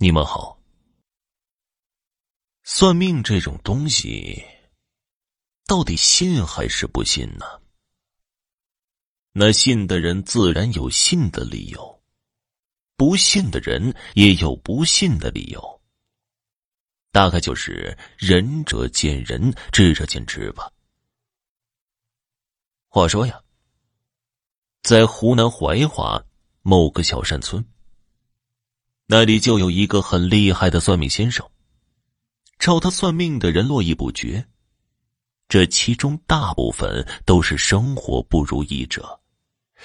你们好。算命这种东西，到底信还是不信呢？那信的人自然有信的理由，不信的人也有不信的理由。大概就是仁者见仁，智者见智吧。话说呀，在湖南怀化某个小山村，那里就有一个很厉害的算命先生。找他算命的人络绎不绝，这其中大部分都是生活不如意者，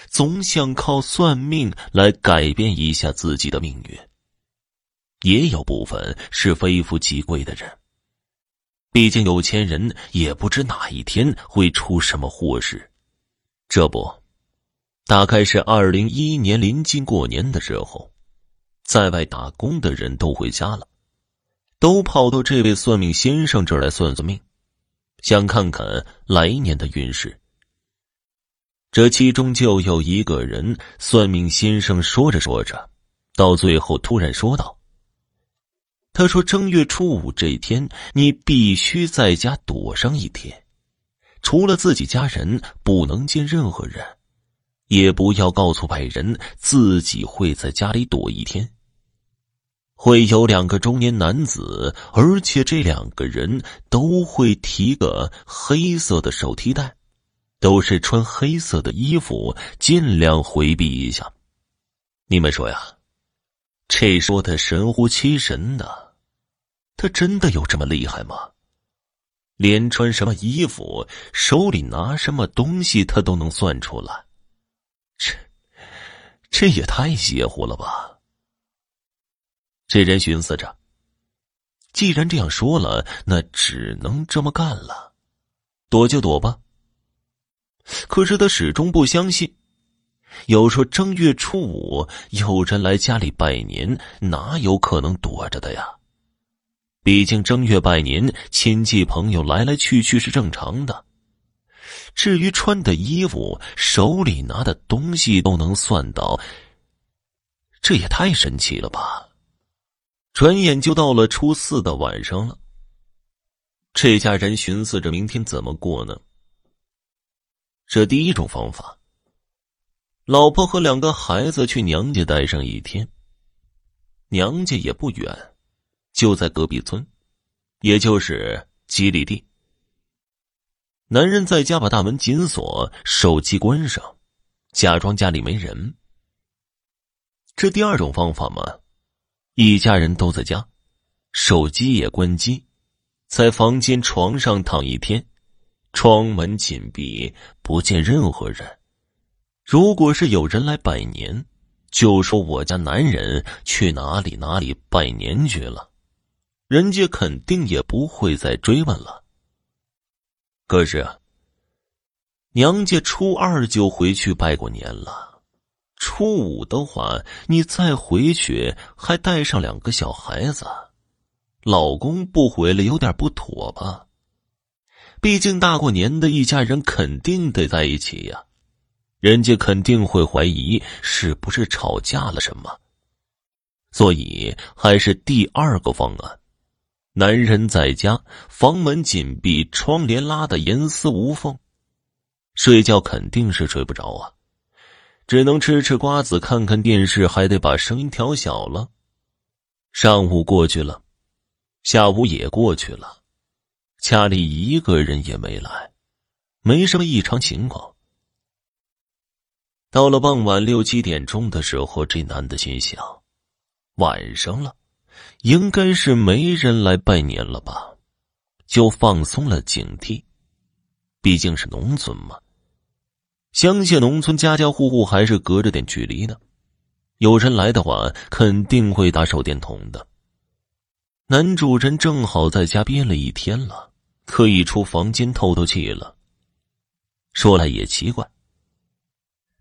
总想靠算命来改变一下自己的命运。也有部分是非富即贵的人，毕竟有钱人也不知哪一天会出什么祸事。这不，大概是二零一一年临近过年的时候，在外打工的人都回家了。都跑到这位算命先生这儿来算算命，想看看来年的运势。这其中就有一个人，算命先生说着说着，到最后突然说道：“他说正月初五这天，你必须在家躲上一天，除了自己家人，不能见任何人，也不要告诉外人自己会在家里躲一天。”会有两个中年男子，而且这两个人都会提个黑色的手提袋，都是穿黑色的衣服，尽量回避一下。你们说呀，这说的神乎其神的，他真的有这么厉害吗？连穿什么衣服、手里拿什么东西，他都能算出来？这，这也太邪乎了吧！这人寻思着，既然这样说了，那只能这么干了，躲就躲吧。可是他始终不相信，有说正月初五有人来家里拜年，哪有可能躲着的呀？毕竟正月拜年，亲戚朋友来来去去是正常的。至于穿的衣服、手里拿的东西都能算到，这也太神奇了吧！转眼就到了初四的晚上了。这家人寻思着明天怎么过呢？这第一种方法，老婆和两个孩子去娘家待上一天。娘家也不远，就在隔壁村，也就是几里地。男人在家把大门紧锁，手机关上，假装家里没人。这第二种方法嘛。一家人都在家，手机也关机，在房间床上躺一天，窗门紧闭，不见任何人。如果是有人来拜年，就说我家男人去哪里哪里拜年去了，人家肯定也不会再追问了。可是，娘家初二就回去拜过年了。初五的话，你再回去还带上两个小孩子，老公不回来有点不妥吧？毕竟大过年的一家人肯定得在一起呀，人家肯定会怀疑是不是吵架了什么。所以还是第二个方案，男人在家，房门紧闭，窗帘拉的严丝无缝，睡觉肯定是睡不着啊。只能吃吃瓜子，看看电视，还得把声音调小了。上午过去了，下午也过去了，家里一个人也没来，没什么异常情况。到了傍晚六七点钟的时候，这男的心想：晚上了，应该是没人来拜年了吧？就放松了警惕，毕竟是农村嘛。乡下农村，家家户户还是隔着点距离的。有人来的话，肯定会打手电筒的。男主人正好在家憋了一天了，可以出房间透透气了。说来也奇怪，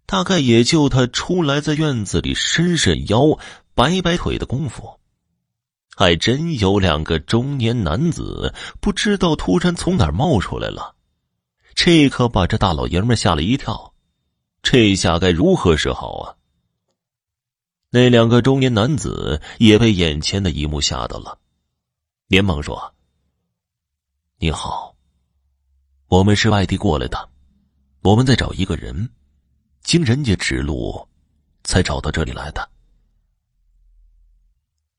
大概也就他出来在院子里伸伸腰、摆摆腿的功夫，还真有两个中年男子不知道突然从哪儿冒出来了。这可把这大老爷们吓了一跳，这下该如何是好啊？那两个中年男子也被眼前的一幕吓到了，连忙说：“你好，我们是外地过来的，我们在找一个人，经人家指路，才找到这里来的。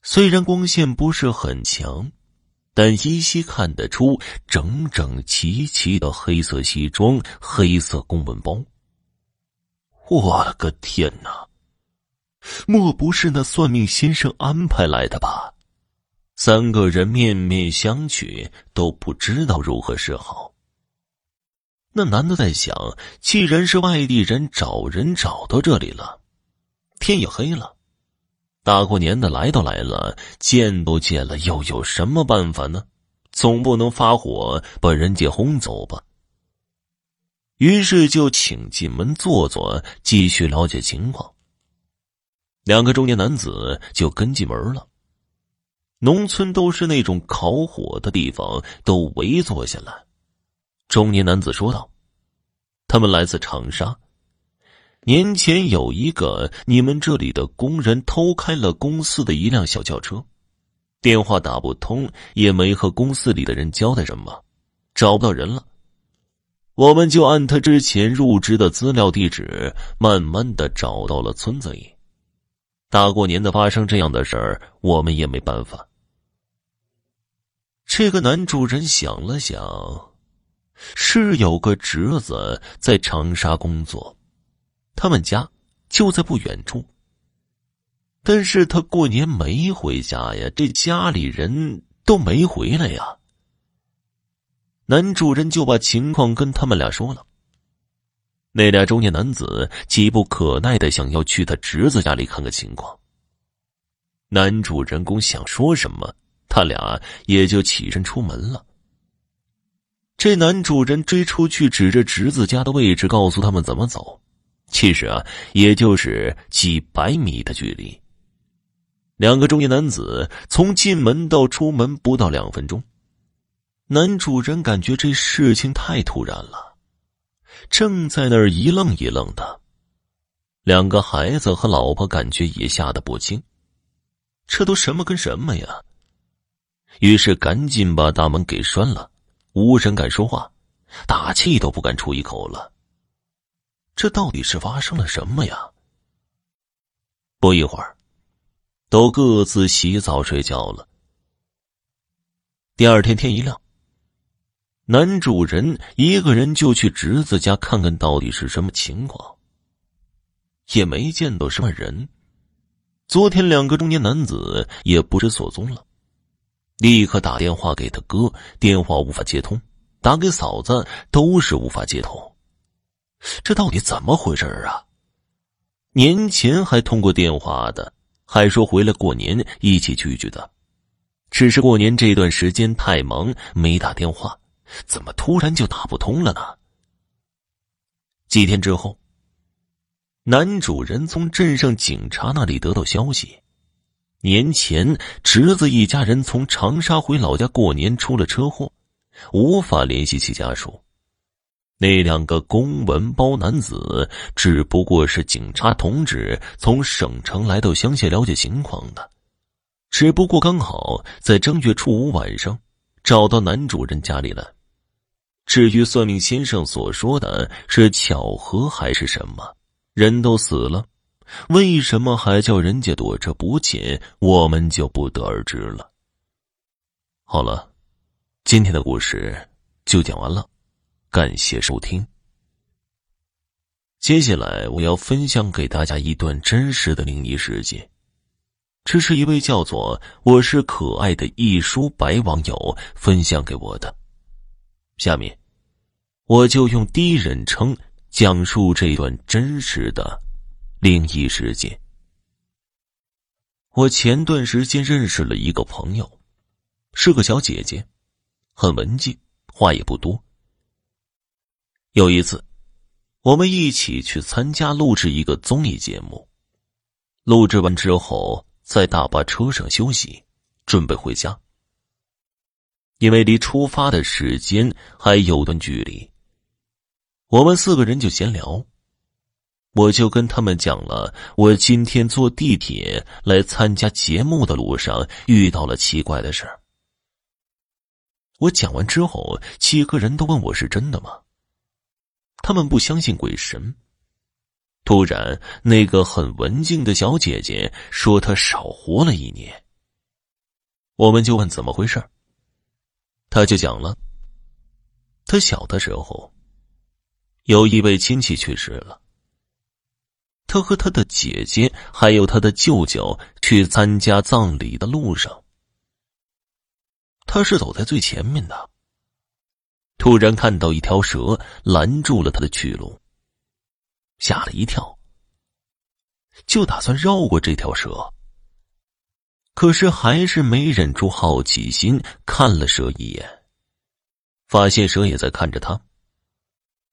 虽然光线不是很强，但依稀看得出整整齐齐的黑色西装、黑色公文包。我的个天哪！”莫不是那算命先生安排来的吧？三个人面面相觑，都不知道如何是好。那男的在想：既然是外地人找人找到这里了，天也黑了，大过年的来都来了，见都见了，又有什么办法呢？总不能发火把人家轰走吧？于是就请进门坐坐，继续了解情况。两个中年男子就跟进门了。农村都是那种烤火的地方，都围坐下来。中年男子说道：“他们来自长沙。年前有一个你们这里的工人偷开了公司的一辆小轿车，电话打不通，也没和公司里的人交代什么，找不到人了。我们就按他之前入职的资料地址，慢慢的找到了村子里。”大过年的发生这样的事儿，我们也没办法。这个男主人想了想，是有个侄子在长沙工作，他们家就在不远处。但是他过年没回家呀，这家里人都没回来呀。男主人就把情况跟他们俩说了。那俩中年男子急不可耐的想要去他侄子家里看看情况。男主人公想说什么，他俩也就起身出门了。这男主人追出去，指着侄子家的位置，告诉他们怎么走。其实啊，也就是几百米的距离。两个中年男子从进门到出门不到两分钟。男主人感觉这事情太突然了。正在那儿一愣一愣的，两个孩子和老婆感觉也吓得不轻。这都什么跟什么呀？于是赶紧把大门给拴了，无人敢说话，大气都不敢出一口了。这到底是发生了什么呀？不一会儿，都各自洗澡睡觉了。第二天天一亮。男主人一个人就去侄子家看看到底是什么情况，也没见到什么人。昨天两个中年男子也不知所踪了，立刻打电话给他哥，电话无法接通；打给嫂子都是无法接通。这到底怎么回事啊？年前还通过电话的，还说回来过年一起聚聚的，只是过年这段时间太忙，没打电话。怎么突然就打不通了呢？几天之后，男主人从镇上警察那里得到消息，年前侄子一家人从长沙回老家过年出了车祸，无法联系其家属。那两个公文包男子只不过是警察同志从省城来到乡下了解情况的，只不过刚好在正月初五晚上找到男主人家里了。至于算命先生所说的是巧合还是什么，人都死了，为什么还叫人家躲着不见，我们就不得而知了。好了，今天的故事就讲完了，感谢收听。接下来我要分享给大家一段真实的灵异事件，这是一位叫做“我是可爱的一书白”网友分享给我的。下面，我就用第一人称讲述这段真实的灵异事件。我前段时间认识了一个朋友，是个小姐姐，很文静，话也不多。有一次，我们一起去参加录制一个综艺节目，录制完之后，在大巴车上休息，准备回家。因为离出发的时间还有段距离，我们四个人就闲聊。我就跟他们讲了，我今天坐地铁来参加节目的路上遇到了奇怪的事。我讲完之后，七个人都问我是真的吗？他们不相信鬼神。突然，那个很文静的小姐姐说她少活了一年。我们就问怎么回事，她就讲了，她小的时候，有一位亲戚去世了。他和他的姐姐还有他的舅舅去参加葬礼的路上，他是走在最前面的。突然看到一条蛇拦住了他的去路，吓了一跳，就打算绕过这条蛇。可是还是没忍住好奇心，看了蛇一眼，发现蛇也在看着他，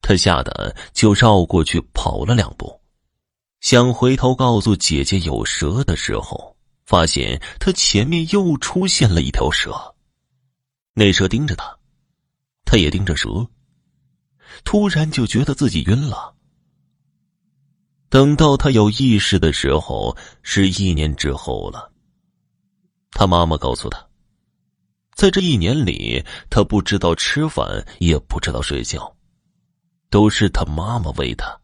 他吓得就绕过去跑了两步。想回头告诉姐姐有蛇的时候，发现他前面又出现了一条蛇。那蛇盯着他，他也盯着蛇。突然就觉得自己晕了。等到他有意识的时候，是一年之后了。他妈妈告诉他，在这一年里，他不知道吃饭，也不知道睡觉，都是他妈妈喂他。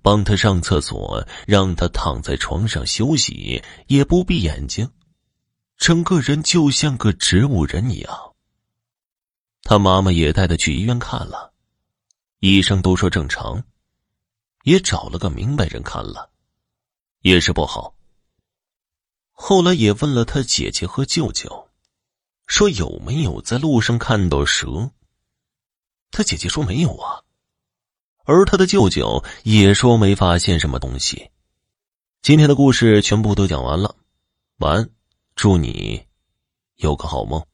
帮他上厕所，让他躺在床上休息，也不闭眼睛，整个人就像个植物人一样。他妈妈也带他去医院看了，医生都说正常，也找了个明白人看了，也是不好。后来也问了他姐姐和舅舅，说有没有在路上看到蛇。他姐姐说没有啊。而他的舅舅也说没发现什么东西。今天的故事全部都讲完了，晚安，祝你有个好梦。